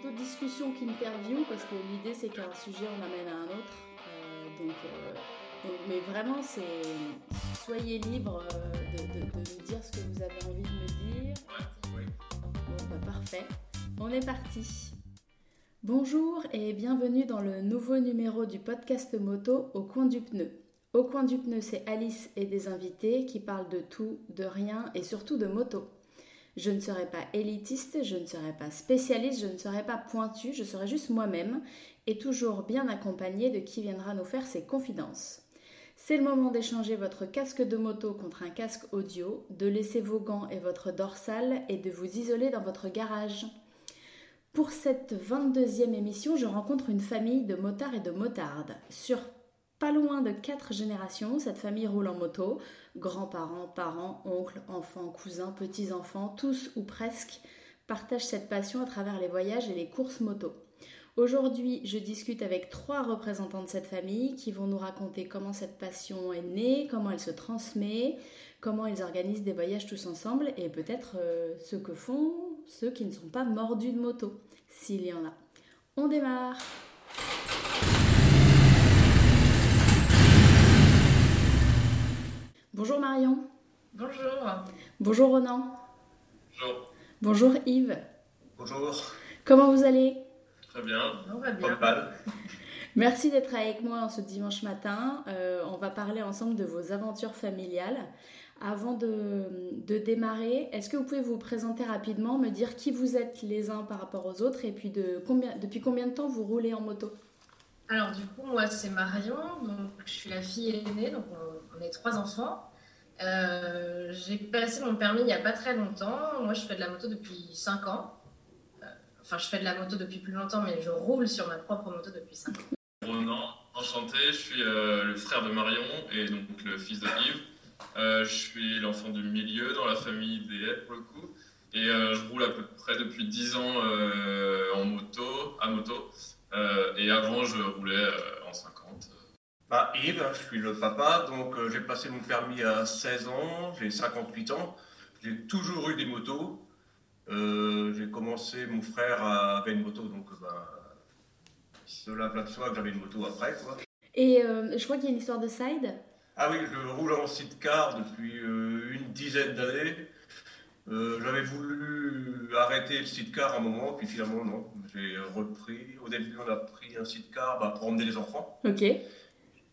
plutôt discussion qu'interview parce que l'idée c'est qu'un sujet on amène à un autre. Euh, donc, euh, donc, mais vraiment, c'est soyez libre euh, de, de- de me dire ce que vous avez envie de me dire. Bon, bah, parfait. On est parti. Bonjour et bienvenue dans le nouveau numéro du podcast moto Au coin du pneu. Au coin du pneu, c'est Alice et des invités qui parlent de tout, de rien et surtout de moto. Je ne serai pas élitiste, je ne serai pas spécialiste, je ne serai pas pointu, je serai juste moi-même et toujours bien accompagnée de qui viendra nous faire ses confidences. C'est le moment d'échanger votre casque de moto contre un casque audio, de laisser vos gants et votre dorsale et de vous isoler dans votre garage. Pour cette 22e émission, je rencontre une famille de motards et de motardes. Pas loin de 4 générations, cette famille roule en moto. Grands-parents, parents, oncles, enfants, cousins, petits-enfants, tous ou presque partagent cette passion à travers les voyages et les courses moto. Aujourd'hui, je discute avec trois représentants de cette famille qui vont nous raconter comment cette passion est née, comment elle se transmet, comment ils organisent des voyages tous ensemble et peut-être euh, ce que font ceux qui ne sont pas mordus de moto, s'il y en a. On démarre Bonjour Marion. Bonjour. Bonjour Ronan. Bonjour. Bonjour Yves. Bonjour. Comment vous allez? Très bien. On va Pas bien. mal. Merci d'être avec moi ce dimanche matin. Euh, on va parler ensemble de vos aventures familiales. Avant de, de démarrer, est-ce que vous pouvez vous présenter rapidement, me dire qui vous êtes les uns par rapport aux autres et puis de combien, depuis combien de temps vous roulez en moto? Alors du coup, moi c'est Marion, donc je suis la fille aînée, donc on, on trois enfants. Euh, J'ai passé mon permis il n'y a pas très longtemps. Moi je fais de la moto depuis 5 ans. Euh, Enfin, je fais de la moto depuis plus longtemps, mais je roule sur ma propre moto depuis 5 ans. Ronan, enchanté. Je suis euh, le frère de Marion et donc le fils de Yves. Je suis l'enfant du milieu dans la famille des pour le coup. Et je roule à peu près depuis 10 ans en moto, à moto. Et avant, je roulais en 50. Bah, Yves, je suis le papa, donc euh, j'ai passé mon permis à 16 ans, j'ai 58 ans, j'ai toujours eu des motos. Euh, j'ai commencé, mon frère avait une moto, donc bah, cela va de soi que j'avais une moto après. Quoi. Et euh, je crois qu'il y a une histoire de side. Ah oui, je roule en sidecar depuis une dizaine d'années. Euh, j'avais voulu arrêter le sidecar un moment, puis finalement non, j'ai repris. Au début, on a pris un sidecar bah, pour emmener les enfants, Ok.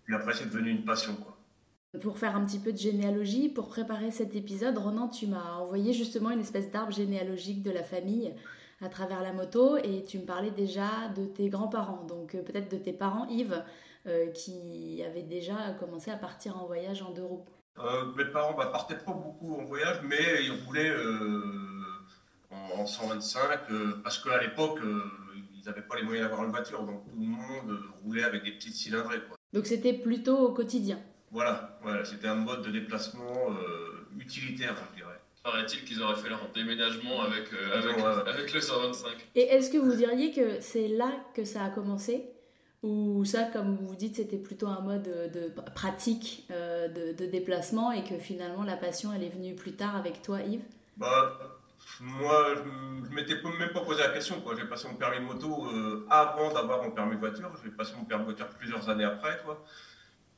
Puis après c'est devenu une passion. Quoi. Pour faire un petit peu de généalogie, pour préparer cet épisode, Ronan, tu m'as envoyé justement une espèce d'arbre généalogique de la famille à travers la moto et tu me parlais déjà de tes grands-parents, donc euh, peut-être de tes parents, Yves, euh, qui avaient déjà commencé à partir en voyage en deux roues. Euh, mes parents bah, partaient pas beaucoup en voyage, mais ils roulaient euh, en, en 125 euh, parce qu'à l'époque, ils n'avaient pas les moyens d'avoir une voiture, donc tout le monde roulait avec des petites cylindrées. Quoi. Donc c'était plutôt au quotidien. Voilà, voilà c'était un mode de déplacement euh, utilitaire, je dirais. Paraît-il qu'ils auraient fait leur déménagement avec, euh, avec, Ouais, ouais. avec le 125. Et est-ce que vous diriez que c'est là que ça a commencé? Ou ça, comme vous dites, c'était plutôt un mode de, de pratique euh, de, de déplacement et que finalement la passion elle est venue plus tard avec toi, Yves? Bah, moi, je ne m'étais même pas posé la question. J'ai passé mon permis de moto euh, avant d'avoir mon permis de voiture. J'ai passé mon permis de voiture plusieurs années après. Quoi.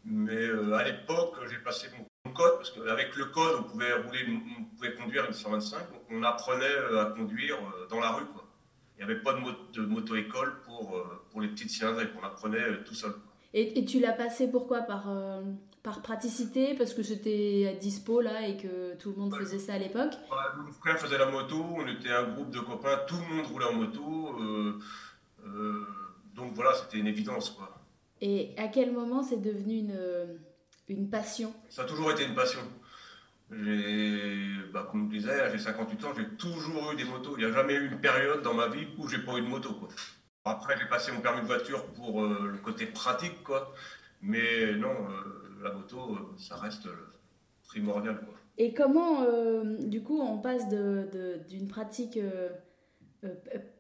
Mais euh, à l'époque, j'ai passé mon, code, parce qu'avec le code, on pouvait, rouler, on pouvait conduire une 125. Donc on apprenait euh, à conduire dans la rue. Quoi. Il n'y avait pas de, mo- de moto-école pour, pour les petites cylindrées. On apprenait tout seul. Et, et tu l'as passé pourquoi? Par, euh, par praticité Parce que c'était à dispo là et que tout le monde faisait ça à l'époque? Ouais, Mon frère faisait la moto, on était un groupe de copains, tout le monde roulait en moto. euh, euh, donc voilà, c'était une évidence. Quoi. Et à quel moment c'est devenu une, une passion? Ça a toujours été une passion. Bah, comme je disais, j'ai 58 ans, j'ai toujours eu des motos. Il n'y a jamais eu une période dans ma vie où j'ai pas eu de moto. Quoi. Après, j'ai passé mon permis de voiture pour euh, le côté pratique, quoi. Mais non, euh, la moto, euh, ça reste primordial. Quoi. Et comment, du coup, on passe d'une pratique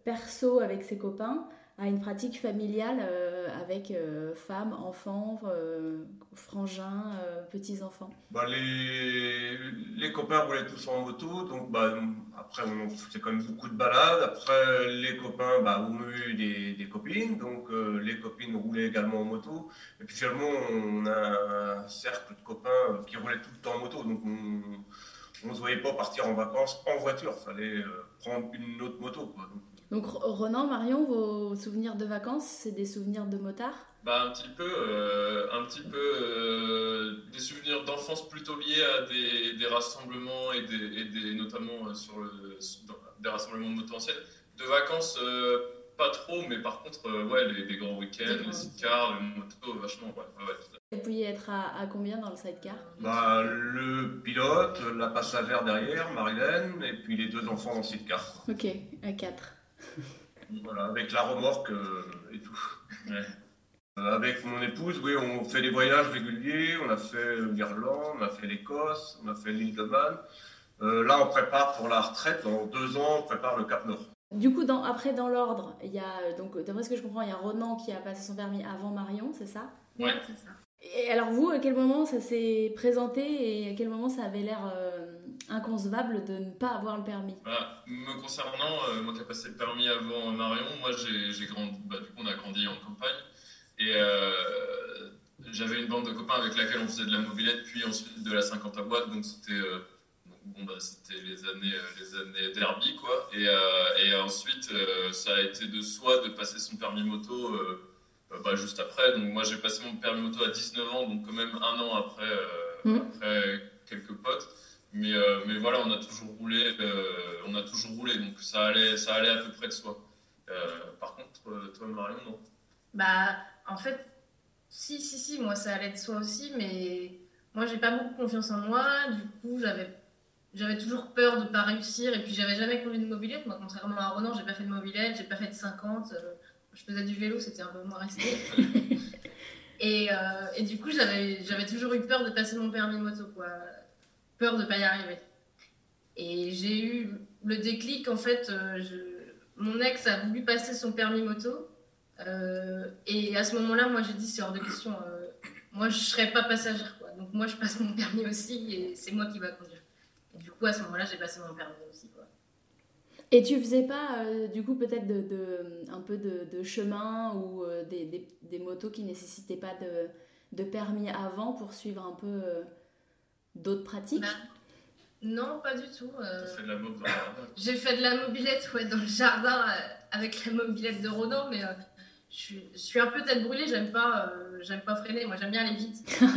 perso avec ses copains à une pratique familiale euh, avec euh, femmes, enfants, euh, frangins, petits-enfants bah, les, les, copains roulaient tous en moto, donc bah, après on faisait quand même beaucoup de balades. Après les copains bah, ont eu des, copines, donc les copines roulaient également en moto. Et puis finalement on a un cercle de copains qui roulaient tout le temps en moto, donc on ne se voyait pas partir en vacances en voiture, il fallait prendre une autre moto. Renan, Marion, vos souvenirs de vacances, c'est des souvenirs de motard bah, un petit peu, euh, un petit peu euh, des souvenirs d'enfance plutôt liés à des, rassemblements et, des, notamment euh, sur, le, des rassemblements de moto. De vacances, pas trop, mais par contre, ouais, les, grands week-ends, les sidecars, les motos, vachement, ouais. ouais, Vous pouviez être à, à, combien dans le sidecar? Bah, Le pilote, la passagère derrière, Marilène, et puis les deux enfants dans le sidecar. Ok, à quatre. Voilà, avec la remorque euh, et tout. Euh, avec mon épouse, oui, on fait des voyages réguliers. On a fait l'Irlande, on a fait l'Écosse, on a fait l'île de Man. Euh, là, on prépare pour la retraite. Dans deux ans, on prépare le Cap Nord. Du coup, dans, après, dans l'ordre, il y a, donc, d'après ce que je comprends, il y a Ronan qui a passé son permis avant Marion, c'est ça? Ouais, c'est ça. Et alors vous, à quel moment ça s'est présenté et à quel moment ça avait l'air euh, inconcevable de ne pas avoir le permis Me concernant, euh, moi qui ai passé le permis avant Marion, moi j'ai grandi, bah, du coup on a grandi en campagne et euh, j'avais une bande de copains avec laquelle on faisait de la mobilette puis ensuite de la 50 à boîte, donc c'était bon, bah, c'était les années les années derby quoi. Et, et ensuite ça a été de soi de passer son permis moto euh, bah, juste après. Donc moi j'ai passé mon permis moto à 19 ans, donc quand même un an après, euh, mm. après quelques potes. Mais, euh, mais voilà, on a toujours roulé, on a toujours roulé, donc ça allait, ça allait à peu près de soi. par contre, toi Marion, non Bah en fait, si, si, si, moi ça allait de soi aussi, mais moi j'ai pas beaucoup confiance en moi, du coup j'avais j'avais toujours peur de ne pas réussir et puis j'avais jamais conduit de mobilette. Moi, contrairement à Ronan, j'ai pas fait de mobilette, j'ai pas fait de 50 je faisais du vélo, c'était un peu moins resté. et, euh, et, du coup, j'avais toujours eu peur de passer mon permis moto, quoi. Peur de ne pas y arriver. Et j'ai eu le déclic, en fait, euh, mon ex a voulu passer son permis moto. Euh, et à ce moment-là, moi, j'ai dit, c'est hors de question. moi, je ne serais pas passagère, quoi. Donc, moi, je passe mon permis aussi et c'est moi qui va conduire. Et du coup, à ce moment-là, j'ai passé mon permis aussi, quoi. Et tu faisais pas, euh, du coup, peut-être de, un peu de, de chemin ou euh, des, des, motos qui nécessitaient pas de, permis avant pour suivre un peu euh, d'autres pratiques? Bah, Non, pas du tout. fait de la J'ai fait de la mobilette ouais, dans le jardin avec la mobilette de Ronan, mais je, je, suis un peu tête brûlée, j'aime pas, j'aime pas freiner, moi j'aime bien aller vite.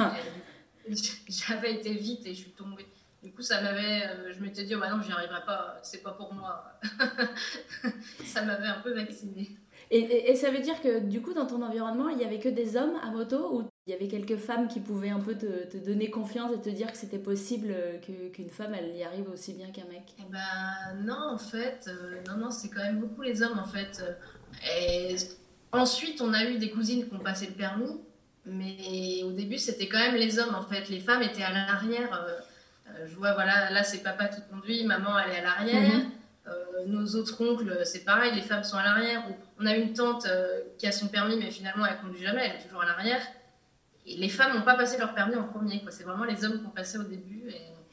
J'avais été vite et je suis tombée. Du coup, ça m'avait, euh, je m'étais dit, oh, bah non, j'y arriverai pas, c'est pas pour moi. ça m'avait un peu vacciné. Et, et, ça veut dire que du coup, dans ton environnement, il y avait que des hommes à moto ou il y avait quelques femmes qui pouvaient un peu te, te donner confiance et te dire que c'était possible qu'une femme, elle y arrive aussi bien qu'un mec eh ben, Non, en fait, euh, non, non, c'est quand même beaucoup les hommes en fait. Et ensuite, on a eu des cousines qui ont passé le permis, mais au début, c'était quand même les hommes en fait. Les femmes étaient à l'arrière. Euh, euh, je vois, voilà, là c'est papa qui conduit, maman elle est à l'arrière. Mhm. Euh, nos autres oncles, c'est pareil, les femmes sont à l'arrière. On a une tante euh, qui a son permis, mais finalement elle conduit jamais, elle est toujours à l'arrière. Et les femmes n'ont pas passé leur permis en premier, C'est vraiment les hommes qui ont passé au début.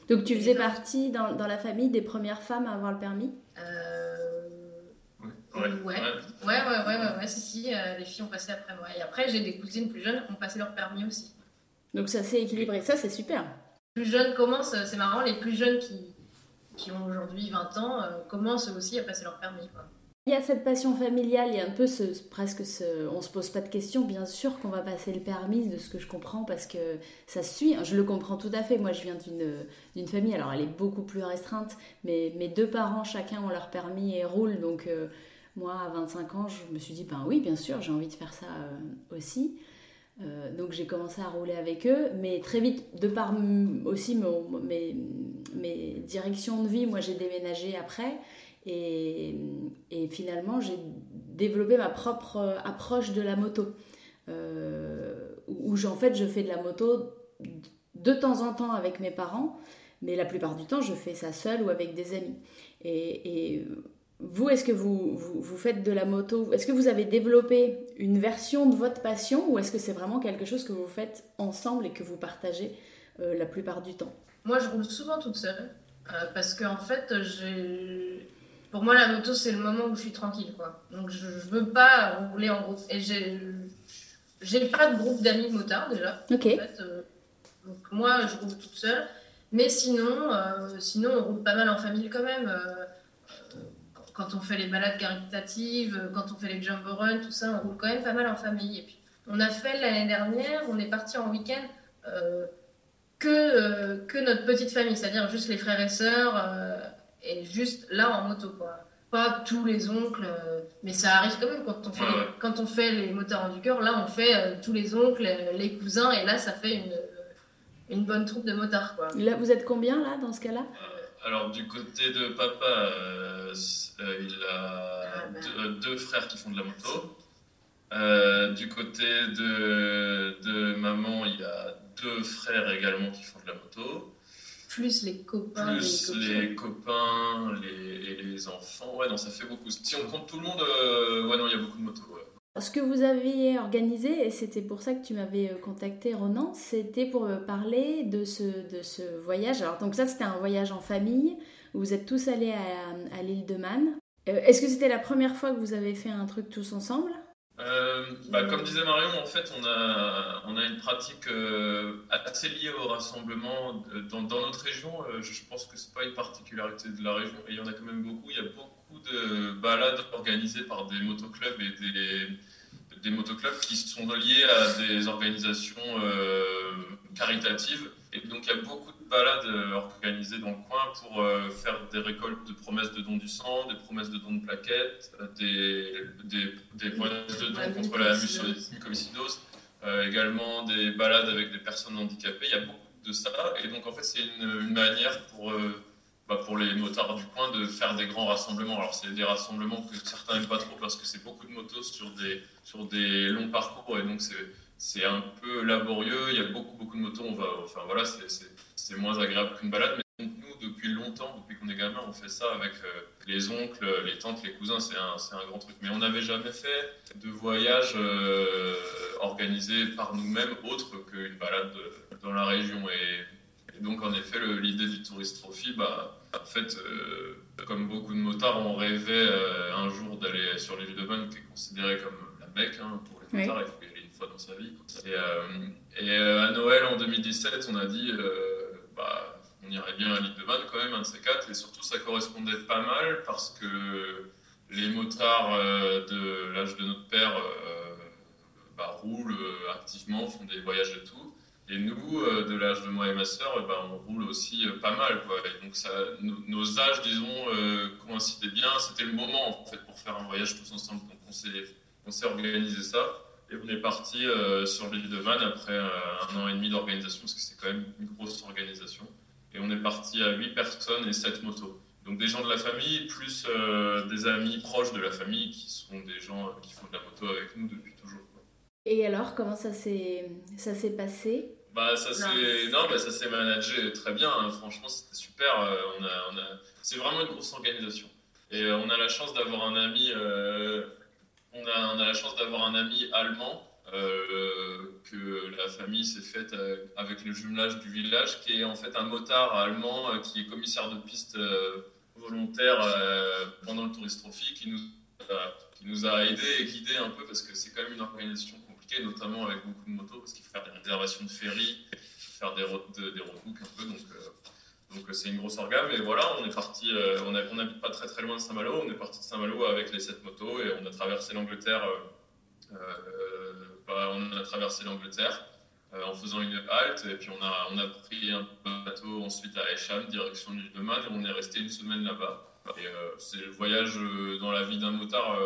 Donc tu faisais partie dans, dans, la famille des premières femmes à avoir le permis? Ouais. Ouais. Ouais, ouais, ouais, ouais, si, si, les filles ont passé après moi. Et après, j'ai des cousines plus jeunes qui ont passé leur permis aussi. Donc ça s'est équilibré, ça c'est super plus jeunes commencent, c'est marrant, les plus jeunes qui, qui ont aujourd'hui 20 ans euh, commencent aussi à passer leur permis. Il y a cette passion familiale, il y a un peu ce, presque ce, on se pose pas de questions, bien sûr qu'on va passer le permis, de ce que je comprends, parce que ça suit, je le comprends tout à fait. Moi, je viens d'une famille, alors elle est beaucoup plus restreinte, mais mes deux parents, chacun ont leur permis et roulent, donc euh, moi, à 25 ans, je me suis dit, ben oui, bien sûr, j'ai envie de faire ça euh, aussi. Euh, donc j'ai commencé à rouler avec eux, mais très vite, de par aussi mes, mes, directions de vie, moi j'ai déménagé après, et, finalement j'ai développé ma propre approche de la moto, euh, où en fait je fais de la moto de temps en temps avec mes parents, mais la plupart du temps je fais ça seule ou avec des amis. Et, vous, est-ce que vous, vous, faites de la moto? Est-ce que vous avez développé une version de votre passion ou est-ce que c'est vraiment quelque chose que vous faites ensemble et que vous partagez la plupart du temps? Moi, je roule souvent toute seule parce qu'en en fait, j'ai pour moi, la moto, c'est le moment où je suis tranquille, quoi. Donc, je, ne veux pas rouler en groupe. Et j'ai, pas de groupe d'amis motards, déjà. Ok. En fait, euh, donc, moi, je roule toute seule. Mais sinon, euh, sinon, on roule pas mal en famille quand même. Euh, quand on fait les balades caritatives, quand on fait les jumbo runs, tout ça, on roule quand même pas mal en famille. Et puis, on a fait l'année dernière, on est parti en week-end que, que notre petite famille, c'est-à-dire juste les frères et sœurs et juste là en moto, quoi. Pas tous les oncles, euh, mais ça arrive quand même quand on fait, les, quand on fait les moteurs du cœur. Là, on fait euh, tous les oncles, les cousins, et là, ça fait une, une bonne troupe de motards, quoi. Là, vous êtes combien, là, dans ce cas-là? Euh, Alors, du côté de papa, il a ah, bah. deux, frères qui font de la moto. du côté de, de maman, il y a deux frères également qui font de la moto plus les copains. Plus les, copains, les, les, enfants. Ouais, non, ça fait beaucoup. Si on compte tout le monde, euh, ouais, non, il y a beaucoup de motos. Ce que vous aviez organisé, et c'était pour ça que tu m'avais euh, contacté, Ronan, c'était pour euh, parler de ce, de ce voyage. Alors, donc ça, c'était un voyage en famille, où vous êtes tous allés à, à l'île de Man. Est-ce que c'était la première fois que vous avez fait un truc tous ensemble? Euh, bah, comme disait Marion, en fait, on a, on a une pratique euh, assez liée au rassemblement. Dans, notre région, euh, je pense que c'est pas une particularité de la région, et il y en a quand même beaucoup. Il y a beaucoup de balades organisées par des motoclubs et des, des motoclubs qui sont liés à des organisations caritatives. Et donc, il y a beaucoup de balades organisées dans le coin pour faire des récoltes de promesses de dons du sang, des promesses de dons de plaquettes, des, des, des promesses de dons contre la mucoviscidose, euh, également des balades avec des personnes handicapées. Il y a beaucoup de ça. Et donc, en fait, c'est une, manière pour, euh, bah, pour les motards du coin de faire des grands rassemblements. Alors, c'est des rassemblements que certains n'aiment pas trop parce que c'est beaucoup de motos sur des, sur des longs parcours. Et donc, c'est un peu laborieux. Il y a beaucoup, beaucoup de motos. On va, enfin, voilà, c'est moins agréable qu'une balade nous, depuis longtemps, depuis qu'on est gamin, on fait ça avec euh, les oncles, les tantes, les cousins, c'est un, un, grand truc. Mais on n'avait jamais fait de voyage euh, organisé par nous-mêmes autre qu'une balade dans la région. Et, donc, en effet, l'idée du Tourist Trophy, bah, en fait, euh, comme beaucoup de motards, on rêvait un jour d'aller sur l'île de Man, qui est considérée comme la Mecque hein, pour les motards, dans sa vie. Et, et à Noël en 2017, on a dit, bah, on irait bien à l'île de Man quand même, un de ces quatre. Et surtout, ça correspondait pas mal parce que les motards euh, de l'âge de notre père euh, bah, roulent euh, activement, font des voyages et tout. Et nous, de l'âge de moi et ma sœur, bah, on roule aussi pas mal. Donc nos, âges, disons, coïncidaient bien. C'était le moment en fait pour faire un voyage tous ensemble. Donc on s'est organisé ça. Et on est parti sur l'île de Man après un an et demi d'organisation, parce que c'est quand même une grosse organisation. Et on est parti à 8 personnes et 7 motos. Donc des gens de la famille, plus euh, des amis proches de la famille qui sont des gens qui font de la moto avec nous depuis toujours. Et alors, comment ça s'est, passé? Bah, ça s'est non, bah, ça s'est managé très bien. Hein. Franchement, c'était super. Euh, on a, on a... C'est vraiment une grosse organisation. Et euh, on a la chance d'avoir un ami. On a, la chance d'avoir un ami allemand euh, que la famille s'est faite euh, avec le jumelage du village, qui est en fait un motard allemand euh, qui est commissaire de piste volontaire pendant le Tourist Trophy, qui nous, qui a aidés et guidés un peu parce que c'est quand même une organisation compliquée, notamment avec beaucoup de motos, parce qu'il faut faire des réservations de ferry, faire des, des roadbooks un peu, donc donc c'est une grosse organe, mais voilà, on est parti, on n'habite pas très très loin de Saint-Malo, on est parti de Saint-Malo avec les sept motos et on a traversé l'Angleterre bah, on a traversé l'Angleterre euh, en faisant une halte et puis on a, on a pris un bateau ensuite à Esham, direction l'île de Man et on est resté une semaine là-bas. Et euh, c'est le voyage euh, dans la vie d'un motard,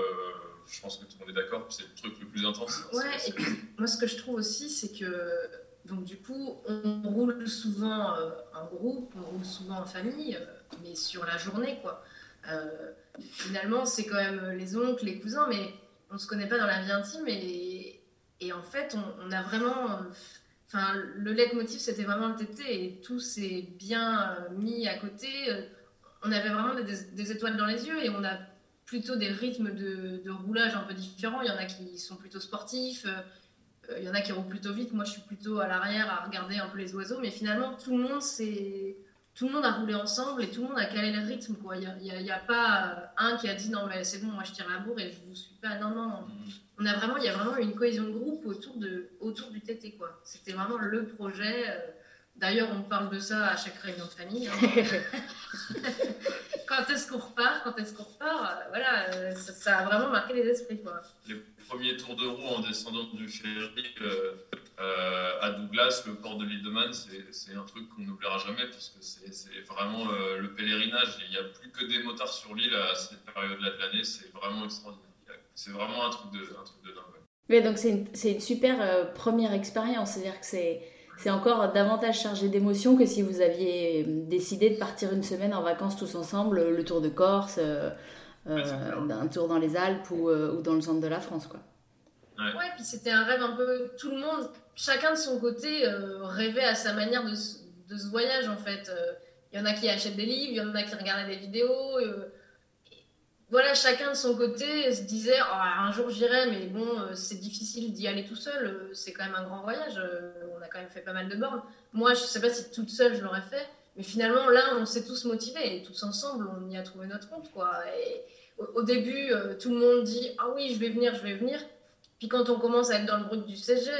je pense que tout le monde est d'accord, c'est le truc le plus intense. Ouais, et moi ce que je trouve aussi, c'est que donc du coup, on roule souvent en groupe, on roule souvent en famille, mais sur la journée, quoi. finalement, c'est quand même les oncles, les cousins, mais on se connaît pas dans la vie intime et, en fait, on, a vraiment. Enfin, le leitmotiv, c'était vraiment le TT et tout s'est bien euh, mis à côté. On avait vraiment des, étoiles dans les yeux et on a plutôt des rythmes de, roulage un peu différents. Il y en a qui sont plutôt sportifs, euh, il y en a qui roulent plutôt vite. Moi, je suis plutôt à l'arrière à regarder un peu les oiseaux. Mais finalement, tout le monde, c'est tout le monde a roulé ensemble et tout le monde a calé le rythme. Il n'y a, pas un qui a dit non, mais c'est bon, moi je tire la bourre et je vous suis pas. Non, non. On a vraiment, il y a vraiment une cohésion de groupe autour, de, autour du TT. C'était vraiment le projet. D'ailleurs, on parle de ça à chaque réunion de famille. Hein. quand est-ce qu'on repart Quand est-ce qu'on repart euh, Voilà, euh, ça, a vraiment marqué les esprits. Quoi. Les premiers tours de roue en descendant du ferry euh, à Douglas, le port de l'île de Man, c'est un truc qu'on n'oubliera jamais parce que c'est vraiment le pèlerinage. Il n'y a plus que des motards sur l'île à cette période-là de l'année. C'est vraiment extraordinaire. C'est vraiment un truc de, un truc de dingue. Oui, donc c'est une, une, super première expérience. C'est-à-dire que c'est c'est encore davantage chargé d'émotions que si vous aviez décidé de partir une semaine en vacances tous ensemble, le tour de Corse, euh, euh, un tour dans les Alpes ou, euh, ou, dans le centre de la France. Quoi. Ouais, puis c'était un rêve un peu. Tout le monde, chacun de son côté, rêvait à sa manière de, de, ce voyage en fait. Il y en a qui achètent des livres, il y en a qui regardaient des vidéos voilà, chacun de son côté se disait oh, un jour j'irai, mais bon, euh, c'est difficile d'y aller tout seul. Euh, c'est quand même un grand voyage. Euh, on a quand même fait pas mal de bornes. Moi, je sais pas si toute seule je l'aurais fait, mais finalement là, on s'est tous motivés et tous ensemble, on y a trouvé notre compte. Et au, début, tout le monde dit ah oui, je vais venir, je vais venir. Puis quand on commence à être dans le bruit du CG,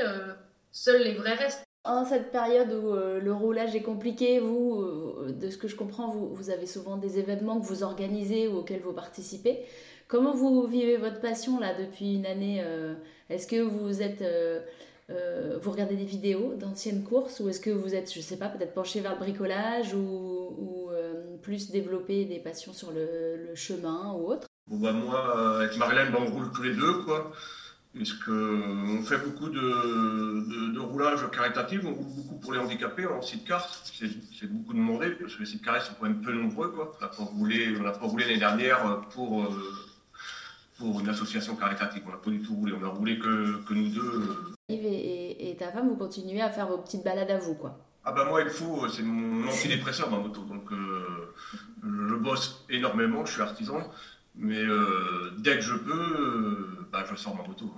seuls les vrais restent. En cette période où le roulage est compliqué, vous, de ce que je comprends, vous, avez souvent des événements que vous organisez ou auxquels vous participez. Comment vous vivez votre passion là depuis une année euh, Est-ce que vous êtes, vous regardez des vidéos d'anciennes courses ou est-ce que vous êtes, je sais pas, peut-être penché vers le bricolage ou, plus développer des passions sur le, chemin ou autre? Bah, Moi, avec Marilyn, on roule tous les deux, quoi on fait beaucoup de, de, roulage caritatif, on roule beaucoup pour les handicapés en sidecar, c'est beaucoup demandé, parce que les sidecars sont quand même peu nombreux. Quoi. On n'a pas roulé, l'année dernière pour, euh, pour une association caritative, on n'a pas du tout roulé, on a roulé que, que nous deux. Et, et, ta femme, vous continuez à faire vos petites balades à vous, quoi ah bah moi il faut, c'est mon antidépresseur ma moto, donc euh, je bosse énormément, je suis artisan, mais euh, dès que je peux, bah, je sors ma moto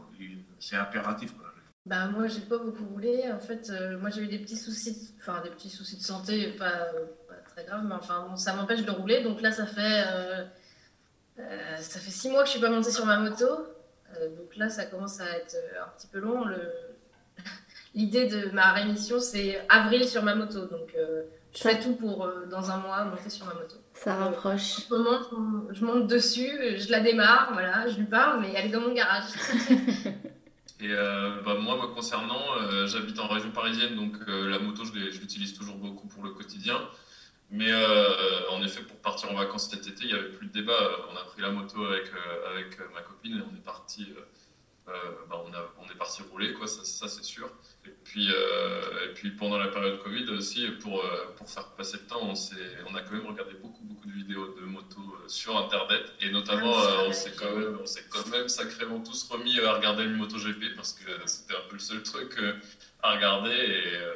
c'est impératif. Quoi. Bah, moi, j'ai pas beaucoup roulé. En fait, euh, moi, j'ai eu des petits soucis, enfin, des petits soucis de santé, pas, pas très graves, mais enfin, bon, ça m'empêche de rouler. Donc là, ça fait, euh, euh, ça fait six mois que je suis pas montée sur ma moto. donc là, ça commence à être un petit peu long. Le... L'idée de ma rémission, c'est avril sur ma moto. Donc, je fais tout pour, dans un mois, monter sur ma moto. Ça rapproche. Ce moment, je monte dessus, je la démarre, voilà, je lui parle, mais elle est dans mon garage. Et euh, bah, moi, concernant, euh, j'habite en région parisienne, donc euh, la moto, je l'utilise toujours beaucoup pour le quotidien. Mais en effet, pour partir en vacances cet été, il n'y avait plus de débat. On a pris la moto avec, avec ma copine et on est parti, bah, on, a, on, est parti rouler, quoi, ça, ça c'est sûr. Et puis, et puis pendant la période Covid aussi, pour, pour faire passer le temps, on, on a quand même regardé beaucoup, beaucoup de vidéos de motos sur Internet. Et notamment, ah, on s'est quand, même, quand même sacrément tous remis à regarder le MotoGP parce que c'était un peu le seul truc euh, à regarder. Et euh,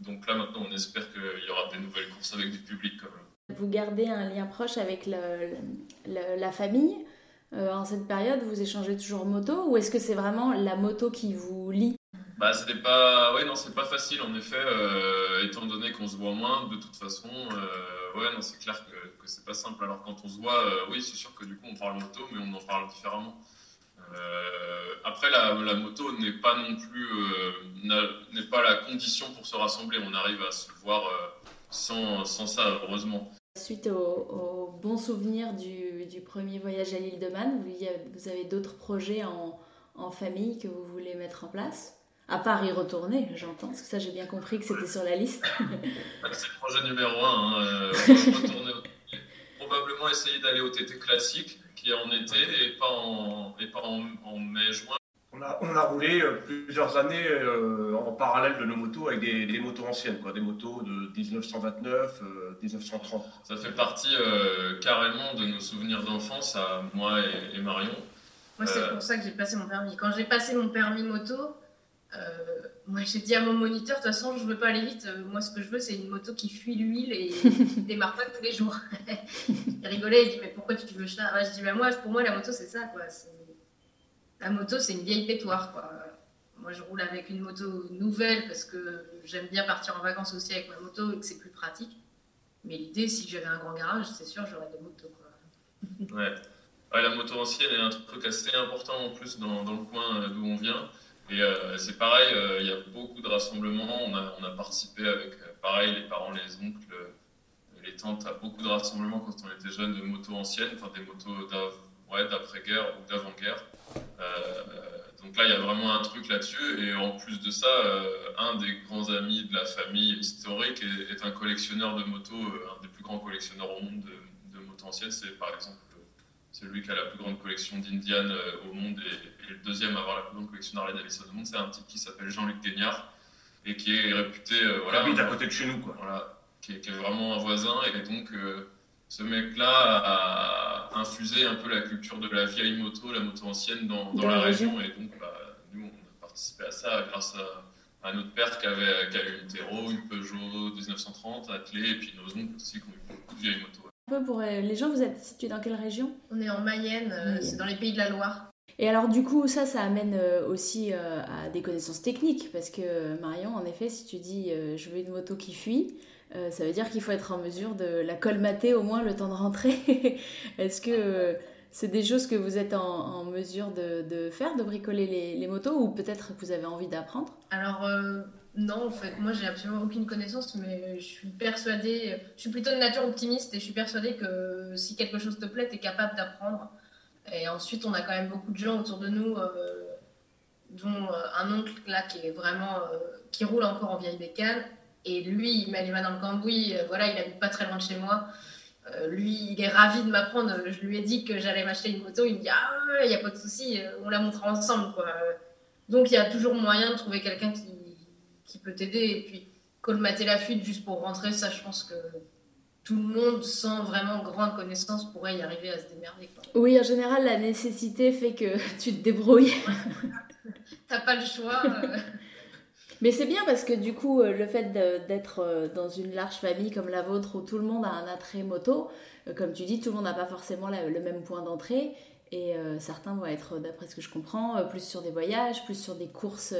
donc, là, maintenant, on espère qu'il y aura des nouvelles courses avec du public quand même. Vous gardez un lien proche avec la famille euh, en cette période Vous échangez toujours moto ou est-ce que c'est vraiment la moto qui vous lie? Bah, c'était pas, ouais, non, c'est pas facile en effet, étant donné qu'on se voit moins de toute façon. ouais, non, c'est clair que c'est pas simple. Alors quand on se voit, euh, oui, c'est sûr que du coup on parle moto, mais on en parle différemment. Euh, après, la, moto n'est pas non plus euh, n'est pas la condition pour se rassembler. On arrive à se voir sans, sans, ça, heureusement. Suite au, bon souvenir du, premier voyage à l'île de Man, vous, avez d'autres projets en, famille que vous voulez mettre en place? À part y retourner, j'entends, parce que ça j'ai bien compris que c'était sur la liste. c'est le projet numéro un, hein, retourner probablement essayer d'aller au TT classique, qui est en été et pas en, mai-juin. On a, on a, roulé euh, plusieurs années euh, en parallèle de nos motos avec des, des, motos anciennes, quoi, des motos de 1929, 1930. Euh, Ça fait partie carrément de nos souvenirs d'enfance à moi et, Marion. Moi, c'est pour ça que j'ai passé mon permis. Quand j'ai passé mon permis moto, moi, j'ai dit à mon moniteur, de toute façon, je veux pas aller vite. Moi, ce que je veux, c'est une moto qui fuit l'huile et qui démarre pas tous les jours. il rigolait, il dit, mais pourquoi tu veux ça? Je dis, bah, moi, pour moi, la moto, c'est ça, quoi. La moto, c'est une vieille pétoire, quoi. Moi, je roule avec une moto nouvelle parce que j'aime bien partir en vacances aussi avec ma moto et que c'est plus pratique. Mais l'idée, si j'avais un grand garage, c'est sûr, j'aurais des motos, ouais. la moto ancienne est un truc assez important en plus dans, le coin d'où on vient. Et euh, c'est pareil, euh, il y a beaucoup de rassemblements. On a, participé avec, euh, pareil, les parents, les oncles, les tantes, à beaucoup de rassemblements quand on était jeunes de motos anciennes, enfin des motos d'après-guerre ou d'avant-guerre. donc là, il y a vraiment un truc là-dessus. Et en plus de ça, un des grands amis de la famille historique est, un collectionneur de motos, un des plus grands collectionneurs au monde de, de motos anciennes. C'est par exemple c'est lui qui a la plus grande collection d'Indian euh, au monde et, le deuxième à avoir la plus grande collection d'Harley Davidson au monde. C'est un type qui s'appelle Jean-Luc Guignard et qui est réputé. Euh, voilà, ah oui, à côté de chez nous, quoi. Voilà, qui est, vraiment un voisin. Et donc, euh, ce mec-là a infusé un peu la culture de la vieille moto, la moto ancienne dans, la région. Et donc, bah, nous, on a participé à ça grâce à, notre père qui avait, qui eu une Tero, une Peugeot 1930 attelée, et puis nos oncles aussi qui ont eu beaucoup de vieilles motos peu pour euh, les gens, vous êtes situé dans quelle région? On est en Mayenne, euh, c'est dans les pays de la Loire. Et alors du coup, ça, ça amène euh, aussi à des connaissances techniques, parce que Marion, en effet, si tu dis je veux une moto qui fuit, ça veut dire qu'il faut être en mesure de la colmater au moins le temps de rentrer. Est-ce que c'est des choses que vous êtes en, mesure de, faire, de bricoler les, motos, ou peut-être que vous avez envie d'apprendre? Alors non, en fait, moi j'ai absolument aucune connaissance, mais je suis persuadée, je suis plutôt de nature optimiste et je suis persuadée que si quelque chose te plaît, tu es capable d'apprendre. Et ensuite, on a quand même beaucoup de gens autour de nous, euh, dont euh, un oncle là qui est vraiment, euh, qui roule encore en vieille bécane. Et lui, il met les mains dans le cambouis, voilà, il habite pas très loin de chez moi. lui, il est ravi de m'apprendre. Je lui ai dit que j'allais m'acheter une moto. Il me dit Ah, il n'y a pas de souci, on la montrera ensemble. Quoi. Donc, il y a toujours moyen de trouver quelqu'un qui qui peut t'aider. Et puis, colmater la fuite juste pour rentrer, ça, je pense que tout le monde, sans vraiment grande connaissance, pourrait y arriver à se démerder. Oui, en général, la nécessité fait que tu te débrouilles. T'as pas le choix. Euh. Mais c'est bien parce que du coup, euh, le fait d'être euh, dans une large famille comme la vôtre où tout le monde a un attrait moto, comme tu dis, tout le monde n'a pas forcément le même point d'entrée. Et certains vont être, d'après ce que je comprends, plus sur des voyages, plus sur des courses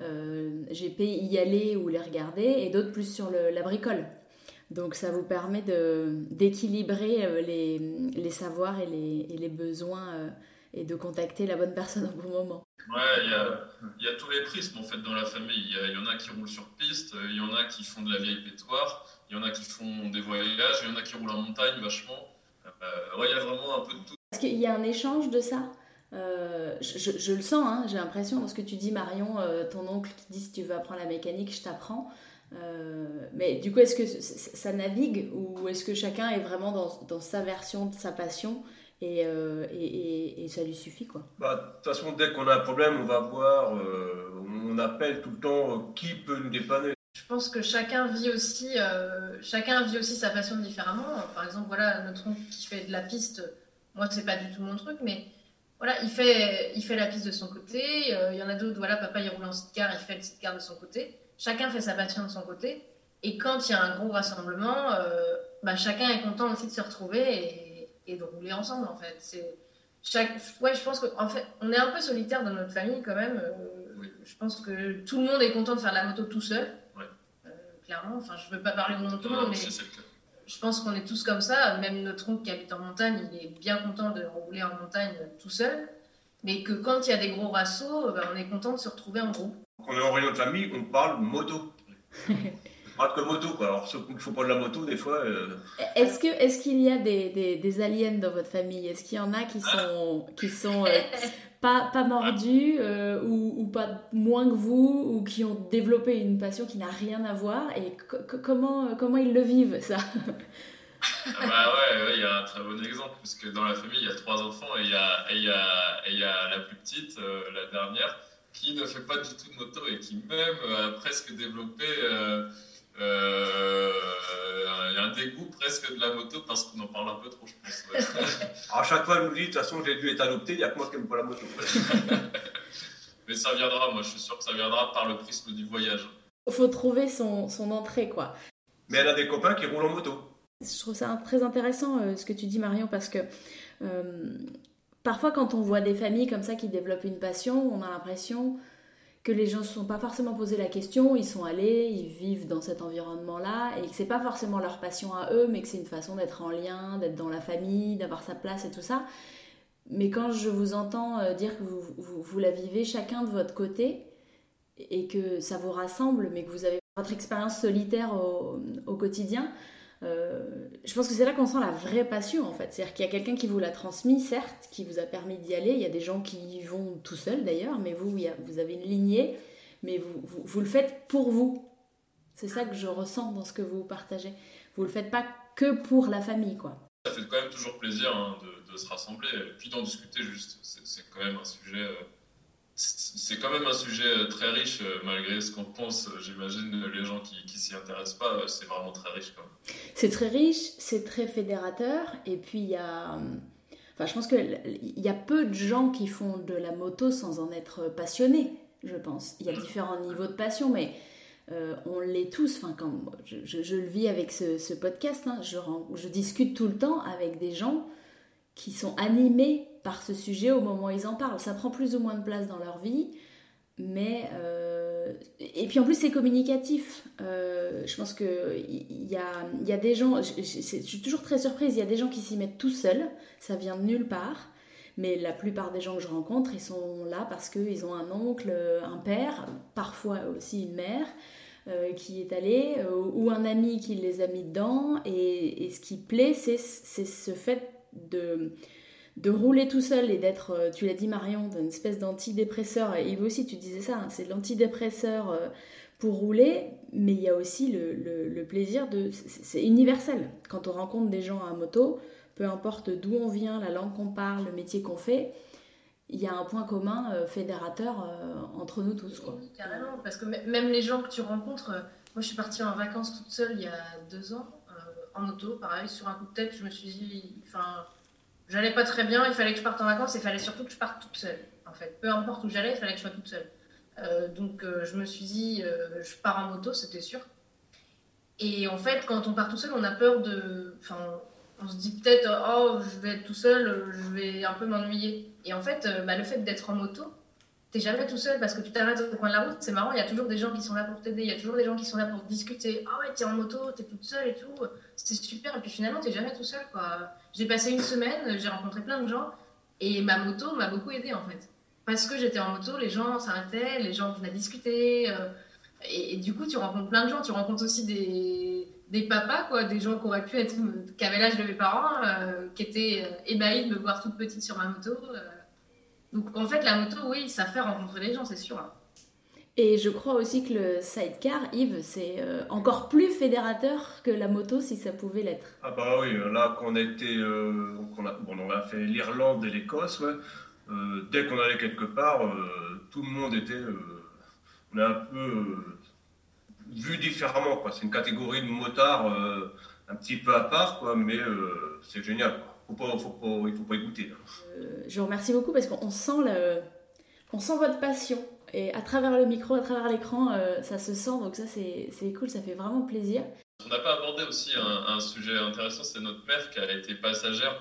euh, GP y aller ou les regarder, et d'autres plus sur la bricole. Donc ça vous permet d'équilibrer euh, les, savoirs et les, besoins euh, et de contacter la bonne personne au bon moment. Ouais, il y a, y a, tous les prismes en fait dans la famille. Il y, en a qui roulent sur piste, il y en a qui font de la vieille pétoire, il y en a qui font des voyages, il y en a qui roulent en montagne vachement. ouais, il y a vraiment un peu de tout. Est-ce qu'il y a un échange de ça? Euh, je, le sens, hein, j'ai l'impression, dans ce que tu dis, Marion, euh, ton oncle qui dit si tu veux apprendre la mécanique, je t'apprends. Euh, mais du coup, est-ce que ça navigue ou est-ce que chacun est vraiment dans, dans, sa version de sa passion? Et, et, et, ça lui suffit quoi bah, De toute façon, dès qu'on a un problème, on va voir, on appelle tout le temps qui peut nous dépanner. Je pense que chacun vit aussi, chacun vit aussi sa passion différemment. Par exemple, voilà, notre oncle qui fait de la piste, moi, c'est pas du tout mon truc, mais voilà, il fait, il fait la piste de son côté. Euh, il y en a d'autres, voilà, papa il roule en car, il fait le car de son côté. Chacun fait sa passion de son côté. Et quand il y a un gros rassemblement, euh, bah, chacun est content aussi de se retrouver et, de rouler ensemble en fait. C'est chaque, ouais, je pense qu'en fait, on est un peu solitaire dans notre famille quand même. Euh, je pense que tout le monde est content de faire la moto tout seul. clairement, enfin, je veux pas parler au nom de tout le monde, mais je pense qu'on est tous comme ça. Même notre oncle qui habite en montagne, il est bien content de rouler en montagne tout seul. Mais que quand il y a des gros rassos, ben, on est content de se retrouver en groupe. Quand on est en réunion de famille, on parle moto. on parle que moto, quoi. Alors, il faut pas de la moto, des fois. Euh, est-ce qu'il est qu'il y a des, des, des, aliens dans votre famille? Est-ce qu'il y en a qui sont, qui sont euh, pas, pas mordus euh, ou, ou, pas moins que vous ou qui ont développé une passion qui n'a rien à voir? Et comment, comment ils le vivent ça? Ah bah ouais, il y a un très bon exemple parce que dans la famille il y a trois enfants et il y a, y a, y a la plus petite, euh, la dernière, qui ne fait pas du tout de moto et qui même a presque développé euh, euh, un dégoût presque de la moto parce qu'on en parle un peu trop, je pense. à chaque fois, elle nous dit, de toute façon, j'ai dû être adopté, il n'y a que moi qui n'aime pas la moto. mais ça viendra, moi je suis sûr que ça viendra par le prisme du voyage. Il faut trouver son, son entrée, quoi. Mais elle a des copains qui roulent en moto. Je trouve ça très intéressant euh, ce que tu dis Marion parce que euh, parfois quand on voit des familles comme ça qui développent une passion, on a l'impression que les gens ne se sont pas forcément posé la question, ils sont allés, ils vivent dans cet environnement-là et que c'est pas forcément leur passion à eux, mais que c'est une façon d'être en lien, d'être dans la famille, d'avoir sa place et tout ça. Mais quand je vous entends euh, dire que vous, vous, la vivez chacun de votre côté et que ça vous rassemble, mais que vous avez votre expérience solitaire au quotidien, euh, je pense que c'est là qu'on sent la vraie passion en fait. C'est-à-dire qu'il y a quelqu'un qui vous l'a transmis, certes, qui vous a permis d'y aller. Il y a des gens qui y vont tout seuls d'ailleurs, mais vous, vous avez une lignée, mais vous, le faites pour vous. C'est ça que je ressens dans ce que vous partagez. Vous le faites pas que pour la famille, quoi. Ça fait quand même toujours plaisir hein, de, se rassembler, puis d'en discuter juste. C'est quand même un sujet. Euh c'est quand même un sujet euh, très riche, euh, malgré ce qu'on pense. Euh, j'imagine les gens qui, qui s'y intéressent pas, c'est vraiment très riche quand même. C'est très riche, c'est très fédérateur, et puis il y a. Enfin, je pense qu'il y a peu de gens qui font de la moto sans en être passionnés, je pense. Il y a différents niveaux de passion, mais euh, on l'est tous. Enfin, quand je, je, je, le vis avec ce, ce podcast, hein, je, je discute tout le temps avec des gens qui sont animés par ce sujet au moment où ils en parlent. Ça prend plus ou moins de place dans leur vie, mais... Euh, et puis en plus c'est communicatif. Euh, je pense qu'il y a, y a des gens... Je, suis toujours très surprise, il y a des gens qui s'y mettent tout seuls, ça vient de nulle part. Mais la plupart des gens que je rencontre, ils sont là parce qu'ils ont un oncle, un père, parfois aussi une mère, euh, qui est allé, euh, ou un ami qui les a mis dedans. Et, et ce qui plaît, c'est ce fait de, de rouler tout seul et d'être, euh, tu l'as dit Marion, d'une espèce d'antidépresseur, et Yves aussi tu disais ça, hein, c'est l'antidépresseur euh, pour rouler, mais il y a aussi le, le, plaisir de... C'est universel. Quand on rencontre des gens à moto, peu importe d'où on vient, la langue qu'on parle, le métier qu'on fait, il y a un point commun euh, fédérateur entre nous tous. Quoi. Carrément, parce que même les gens que tu rencontres, moi je suis partie en vacances toute seule il y a deux ans, en moto, pareil, sur un coup de tête, je me suis dit, j'allais pas très bien, il fallait que je parte en vacances, et il fallait surtout que je parte toute seule, en fait. Peu importe où j'allais, il fallait que je sois toute seule. Euh, donc euh, je me suis dit, euh, je pars en moto, c'était sûr. Et en fait, quand on part tout seul, on a peur de. Enfin, on se dit peut-être, oh, je vais être tout seul, je vais un peu m'ennuyer. Et en fait, bah, le fait d'être en moto, t'es jamais tout seul parce que tu t'arrêtes au coin de la route, c'est marrant, il y a toujours des gens qui sont là pour t'aider, il y a toujours des gens qui sont là pour discuter. Ah ouais, t'es en moto, t'es toute seule et tout, c'est super. Et puis finalement, t'es jamais tout seul quoi. J'ai passé une semaine, j'ai rencontré plein de gens et ma moto m'a beaucoup aidé en fait. Parce que j'étais en moto, les gens s'arrêtaient, les gens venaient discuter. Euh, et, du coup, tu rencontres plein de gens, tu rencontres aussi des, des papas, quoi, des gens qui auraient pu être, qui avaient l'âge de mes parents, euh, qui étaient euh, ébahis de me voir toute petite sur ma moto. Donc en fait, la moto, oui, ça fait rencontrer les gens, c'est sûr. Et je crois aussi que le sidecar, Yves, c'est euh, encore plus fédérateur que la moto si ça pouvait l'être. Ah bah oui, là qu'on était, euh, on, a, bon, on a fait l'Irlande et l'Écosse, ouais. euh, dès qu'on allait quelque part, euh, tout le monde était, euh, on est un peu vu différemment, quoi. C'est une catégorie de motards un petit peu à part, quoi, mais c'est génial. Quoi. Faut pas, faut pas, il faut pas écouter. Euh, je vous remercie beaucoup parce qu'on sent, le, on sent votre passion. Et à travers le micro, à travers l'écran, euh, ça se sent. Donc ça, c'est cool, ça fait vraiment plaisir. On n'a pas abordé aussi un, un sujet intéressant, c'est notre mère qui a été passagère,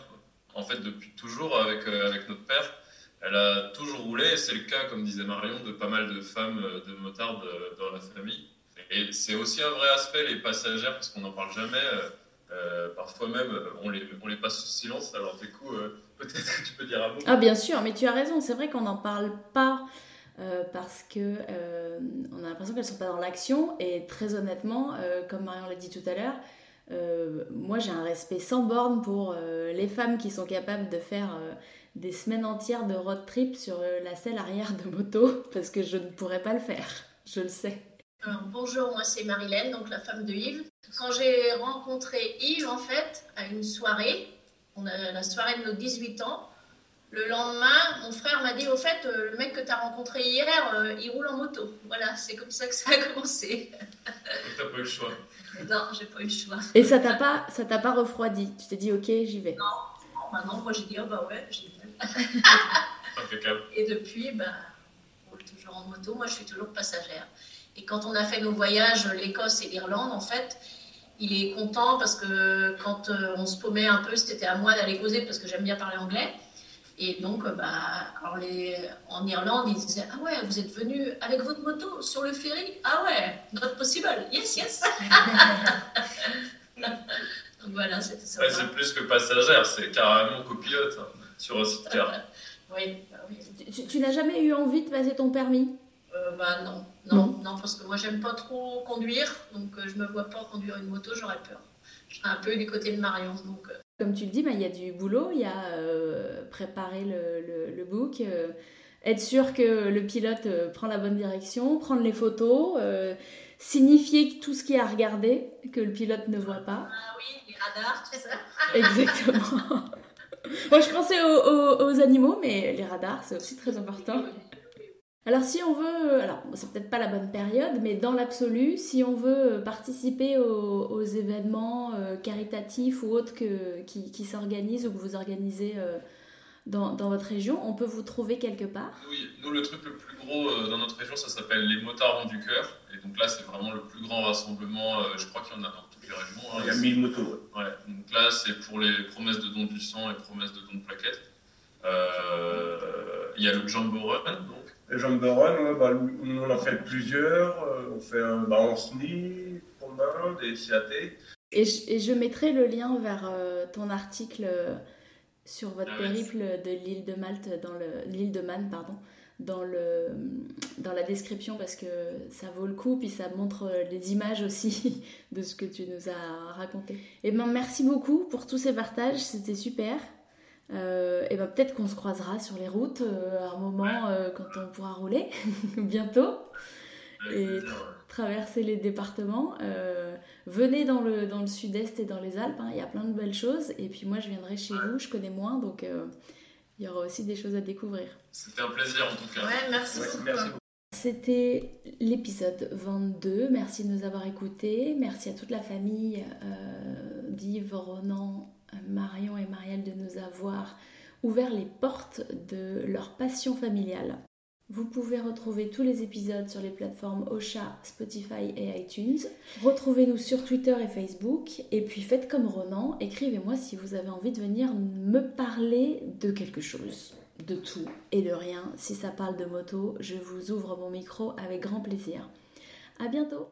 en fait, depuis toujours avec, euh, avec notre père. Elle a toujours roulé, c'est le cas, comme disait Marion, de pas mal de femmes de motards dans la famille. Et c'est aussi un vrai aspect, les passagères, parce qu'on n'en parle jamais. Euh, parfois même, on les, on les passe sous silence. Alors, du coup, euh, peut-être que tu peux dire un mot. Ah, bien sûr, mais tu as raison. C'est vrai qu'on n'en parle pas euh, parce que euh, on a l'impression qu'elles sont pas dans l'action. Et très honnêtement, comme Marion l'a dit tout à l'heure, moi j'ai un respect sans borne pour les femmes qui sont capables de faire des semaines entières de road trip sur la selle arrière de moto parce que je ne pourrais pas le faire. Je le sais. Alors, bonjour, moi c'est Marilène, donc la femme de Yves. Quand j'ai rencontré Yves, en fait, à une soirée, on a la soirée de nos 18 ans, le lendemain, mon frère m'a dit, au fait, euh, le mec que tu as rencontré hier, euh, il roule en moto. Voilà, c'est comme ça que ça a commencé. t'as pas eu le choix. Non, j'ai pas eu le choix. Et ça t'a pas, ça t'a pas refroidi? Tu t'es dit, ok, j'y vais Non, non, bah non moi j'ai dit, oh bah ouais, j'y vais. Impeccable. Et depuis, bah, on roule toujours. toujours en moto, moi je suis toujours passagère. Et quand on a fait nos voyages, l'Écosse et l'Irlande, en fait, il est content parce que quand euh, on se paumait un peu, c'était à moi d'aller causer parce que j'aime bien parler anglais. Et donc, euh, bah, alors les, en Irlande, ils disaient Ah ouais, vous êtes venu avec votre moto sur le ferry? Ah ouais, not possible. Yes, yes. donc voilà, c'était ça. Ouais, c'est plus que passagère, c'est carrément copilote hein, sur un site oui, bah oui. Tu, tu n'as jamais eu envie de passer ton permis? Euh, bah non, non, non, parce que moi j'aime pas trop conduire, donc euh, je me vois pas conduire une moto, j'aurais peur. Je serais un peu du côté de Marion, donc euh, Comme tu le dis, bah, il y a du boulot, il y a euh, préparer le, le- le book, euh, être sûr que le pilote prend la bonne direction, prendre les photos, signifier tout ce qu'il y a à regarder, que le pilote ne voit pas. ah oui, les radars, tout ça. Exactement. Moi, je pensais aux, aux- aux animaux, mais les radars, c'est aussi très important. Alors si on veut, alors c'est peut-être pas la bonne période, mais dans l'absolu, si on veut participer aux, aux événements euh, caritatifs ou autres que, qui, qui s'organisent ou que vous organisez euh, dans, dans votre région, on peut vous trouver quelque part. Oui, nous, le truc le plus gros euh, dans notre région, ça s'appelle les motards du cœur. Et donc là, c'est vraiment le plus grand rassemblement. euh, je crois qu'il y en a dans toutes les régions. hein. Il y a 1000 motos. ouais. Ouais, donc là, c'est pour les promesses de don du sang et promesses de don de plaquettes. Euh, Il y a le Jumbo Run, Jumbo Run, ouais, bah, nous, on en fait plusieurs. euh, On fait un bah, main, des CAT. Et je, et je mettrai le lien vers euh, ton article euh, sur votre Ah périple de l'île de Malte, dans le l'île de Man, pardon, dans le dans la description parce que ça vaut le coup, puis ça montre les images aussi de ce que tu nous as raconté. Et ben merci beaucoup pour tous ces partages, c'était super. Euh, et ben peut-être qu'on se croisera sur les routes à un moment quand on pourra rouler bientôt Et traverser les départements. Euh, venez dans le, dans le sud-est et dans les Alpes, hein, il y a plein de belles choses. Et puis moi, je viendrai chez vous, je connais moins, donc euh, il y aura aussi des choses à découvrir. C'était un plaisir en tout cas. Ouais, merci Ouais, beaucoup. merci beaucoup. C'était l'épisode 22. Merci de nous avoir écoutés. Merci à toute la famille euh, d'Yves, Ronan, Marion et Marielle de nous avoir ouvert les portes de leur passion familiale. Vous pouvez retrouver tous les épisodes sur les plateformes Ocha, Spotify et iTunes. Retrouvez-nous sur Twitter et Facebook. Et puis faites comme Ronan, écrivez-moi si vous avez envie de venir me parler de quelque chose. De tout et de rien. Si ça parle de moto, je vous ouvre mon micro avec grand plaisir. À bientôt